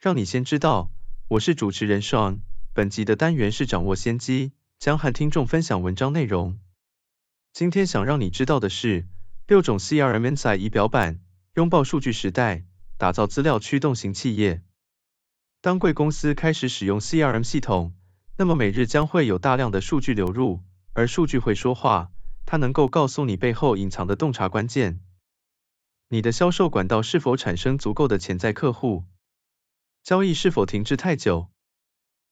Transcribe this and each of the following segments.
让你先知道，我是主持人 Sean。本集的单元是掌握先机，将和听众分享文章内容。今天想让你知道的是，六种 CRM Insight 仪表板，拥抱数据时代，打造资料驱动型企业。当贵公司开始使用 CRM 系统，那么每日将会有大量的数据流入，而数据会说话，它能够告诉你背后隐藏的洞察关键。你的销售管道是否产生足够的潜在客户？交易是否停滞太久？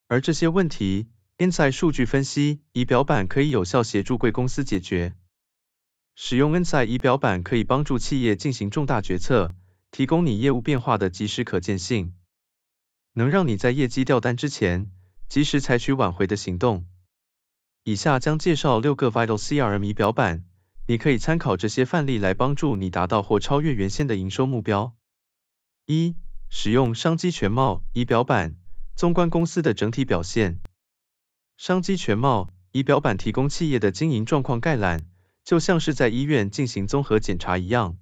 而这些问题，Insight 数据分析仪表板可以有效协助贵公司解决。使用 Insight 仪表板可以帮助企业进行重大决策，提供你业务变化的及时可见性，能让你在业绩掉单之前，及时采取挽回的行动。以下将介绍六个 Vital CRM 仪表板。你可以参考这些范例来帮助你达到或超越原先的营收目标。一、使用商机全貌仪表板，纵观公司的整体表现。商机全貌仪表板提供企业的经营状况概览，就像是在医院进行综合检查一样。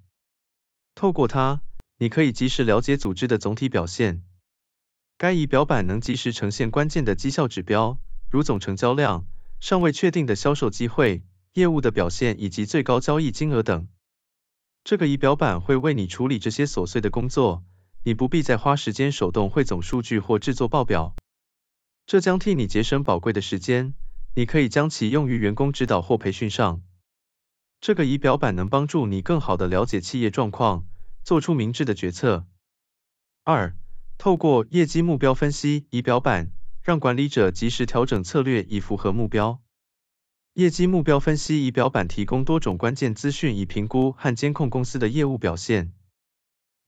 透过它，你可以及时了解组织的总体表现。该仪表板能及时呈现关键的绩效指标，如总成交量、尚未确定的销售机会。业务的表现以及最高交易金额等，这个仪表板会为你处理这些琐碎的工作，你不必再花时间手动汇总数据或制作报表，这将替你节省宝贵的时间。你可以将其用于员工指导或培训上。这个仪表板能帮助你更好的了解企业状况，做出明智的决策。二、透过业绩目标分析仪表板，让管理者及时调整策略以符合目标。业绩目标分析仪表板提供多种关键资讯，以评估和监控公司的业务表现。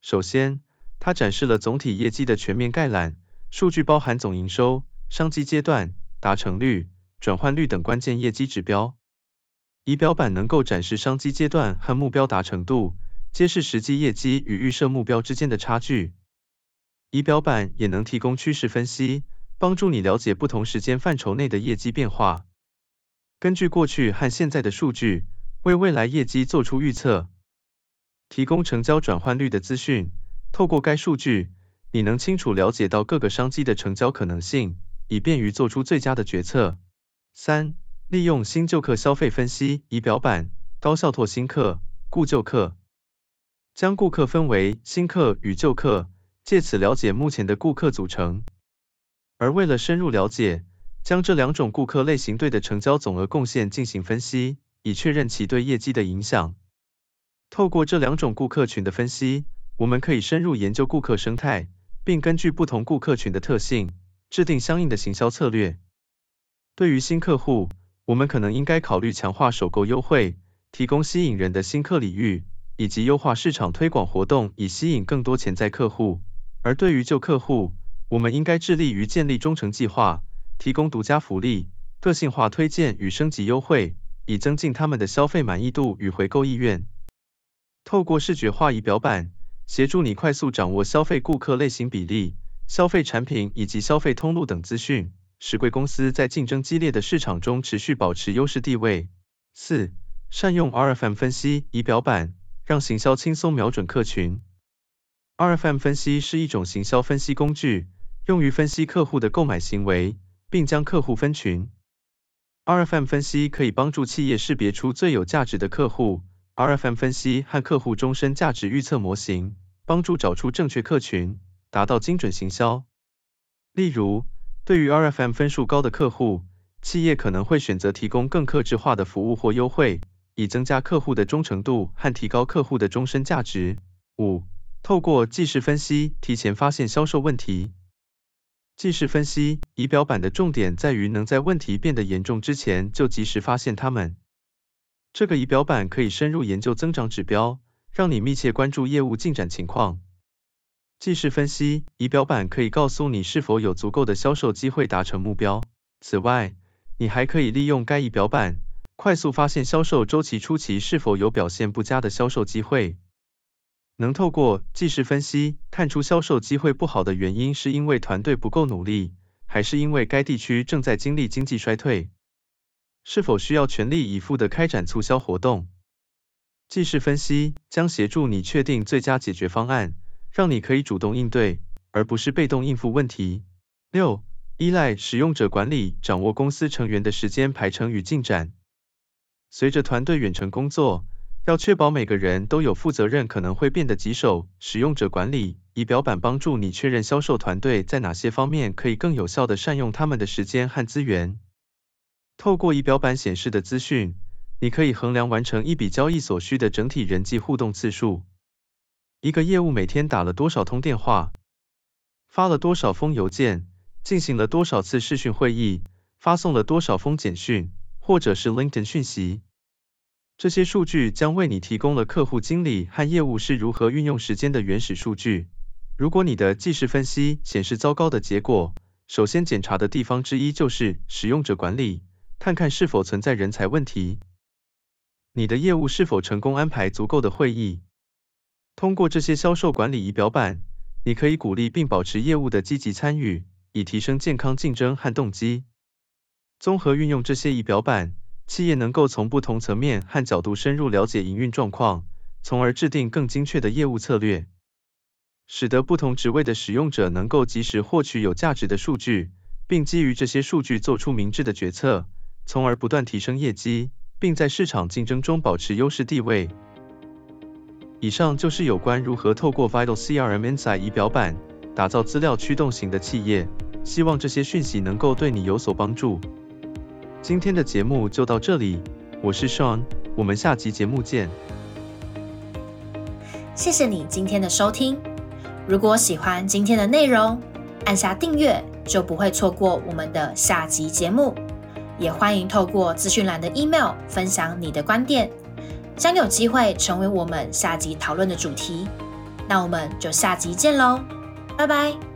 首先，它展示了总体业绩的全面概览，数据包含总营收、商机阶段、达成率、转换率等关键业绩指标。仪表板能够展示商机阶段和目标达成度，揭示实际业绩与预设目标之间的差距。仪表板也能提供趋势分析，帮助你了解不同时间范畴内的业绩变化。根据过去和现在的数据，为未来业绩做出预测，提供成交转换率的资讯。透过该数据，你能清楚了解到各个商机的成交可能性，以便于做出最佳的决策。三、利用新旧客消费分析仪表板，高效拓新客、故旧客，将顾客分为新客与旧客，借此了解目前的顾客组成。而为了深入了解，将这两种顾客类型对的成交总额贡献进行分析，以确认其对业绩的影响。透过这两种顾客群的分析，我们可以深入研究顾客生态，并根据不同顾客群的特性，制定相应的行销策略。对于新客户，我们可能应该考虑强化首购优惠，提供吸引人的新客礼遇，以及优化市场推广活动，以吸引更多潜在客户。而对于旧客户，我们应该致力于建立忠诚计划。提供独家福利、个性化推荐与升级优惠，以增进他们的消费满意度与回购意愿。透过视觉化仪表板，协助你快速掌握消费顾客类型比例、消费产品以及消费通路等资讯，使贵公司在竞争激烈的市场中持续保持优势地位。四、善用 RFM 分析仪表板，让行销轻松瞄准客群。RFM 分析是一种行销分析工具，用于分析客户的购买行为。并将客户分群。RFM 分析可以帮助企业识别出最有价值的客户。RFM 分析和客户终身价值预测模型，帮助找出正确客群，达到精准行销。例如，对于 RFM 分数高的客户，企业可能会选择提供更客制化的服务或优惠，以增加客户的忠诚度和提高客户的终身价值。五、透过即时分析，提前发现销售问题。即时分析仪表板的重点在于能在问题变得严重之前就及时发现它们。这个仪表板可以深入研究增长指标，让你密切关注业务进展情况。技势分析仪表板可以告诉你是否有足够的销售机会达成目标。此外，你还可以利用该仪表板，快速发现销售周期初期是否有表现不佳的销售机会。能透过技势分析看出销售机会不好的原因是因为团队不够努力，还是因为该地区正在经历经济衰退？是否需要全力以赴的开展促销活动？技势分析将协助你确定最佳解决方案。让你可以主动应对，而不是被动应付问题。六、依赖使用者管理，掌握公司成员的时间排程与进展。随着团队远程工作，要确保每个人都有负责任，可能会变得棘手。使用者管理仪表板帮助你确认销售团队在哪些方面可以更有效地善用他们的时间和资源。透过仪表板显示的资讯，你可以衡量完成一笔交易所需的整体人际互动次数。一个业务每天打了多少通电话，发了多少封邮件，进行了多少次视讯会议，发送了多少封简讯，或者是 LinkedIn 讯息，这些数据将为你提供了客户经理和业务是如何运用时间的原始数据。如果你的技术分析显示糟糕的结果，首先检查的地方之一就是使用者管理，看看是否存在人才问题。你的业务是否成功安排足够的会议？通过这些销售管理仪表板，你可以鼓励并保持业务的积极参与，以提升健康竞争和动机。综合运用这些仪表板，企业能够从不同层面和角度深入了解营运状况，从而制定更精确的业务策略，使得不同职位的使用者能够及时获取有价值的数据，并基于这些数据做出明智的决策，从而不断提升业绩，并在市场竞争中保持优势地位。以上就是有关如何透过 Vital CRM Insight 仪表板打造资料驱动型的企业。希望这些讯息能够对你有所帮助。今天的节目就到这里，我是 Sean，我们下集节目见。谢谢你今天的收听。如果喜欢今天的内容，按下订阅就不会错过我们的下集节目。也欢迎透过资讯栏的 email 分享你的观点。将有机会成为我们下集讨论的主题，那我们就下集见喽，拜拜。